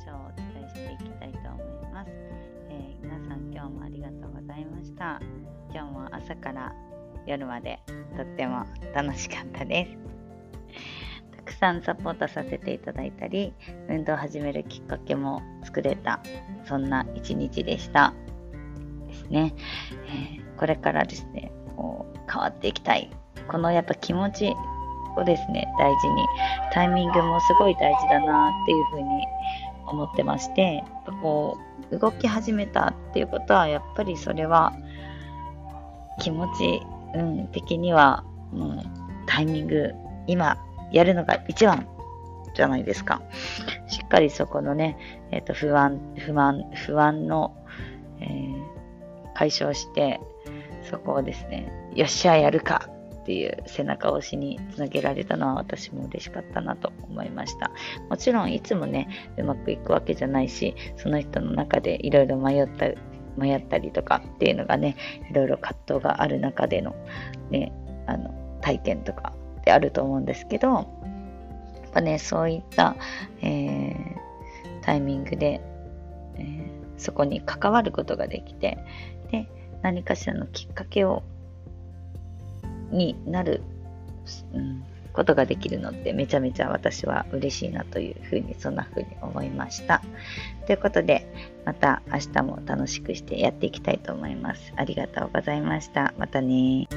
話をお伝えしていきたいと思います、えー、皆さん今日もありがとうございました。今日も朝から夜までとっても楽しかったです。たくさんサポートさせていただいたり運動を始めるきっかけも作れたそんな一日でした。ですね、えー、これからですねこう変わっていきたい。このやっぱ気持ちをですね大事にタイミングもすごい大事だなっていうふうに思ってましてこう動き始めたっていうことはやっぱりそれは気持ち、うん、的にはもうタイミング今やるのが一番じゃないですか。しっかりそこのね、え、ー、と不安、不安、不安の、えー、解消して、そこをですね、よっしゃ、やるかっていう背中押しにつなげられたのは私も嬉しかったなと思いました。もちろんいつもね、うまくいくわけじゃないし、その人の中でいろいろ迷った迷ったりとかっていうのがね、いろいろ葛藤がある中でのね、あの体験とかであると思うんですけど、やっぱね、そういった、えー、タイミングで、えー、そこに関わることができて、で、何かしらのきっかけをになる、うん、ことができるのってめちゃめちゃ私は嬉しいなというふうにそんなふうに思いました。ということでまた明日も楽しくしてやっていきたいと思います。ありがとうございました。またね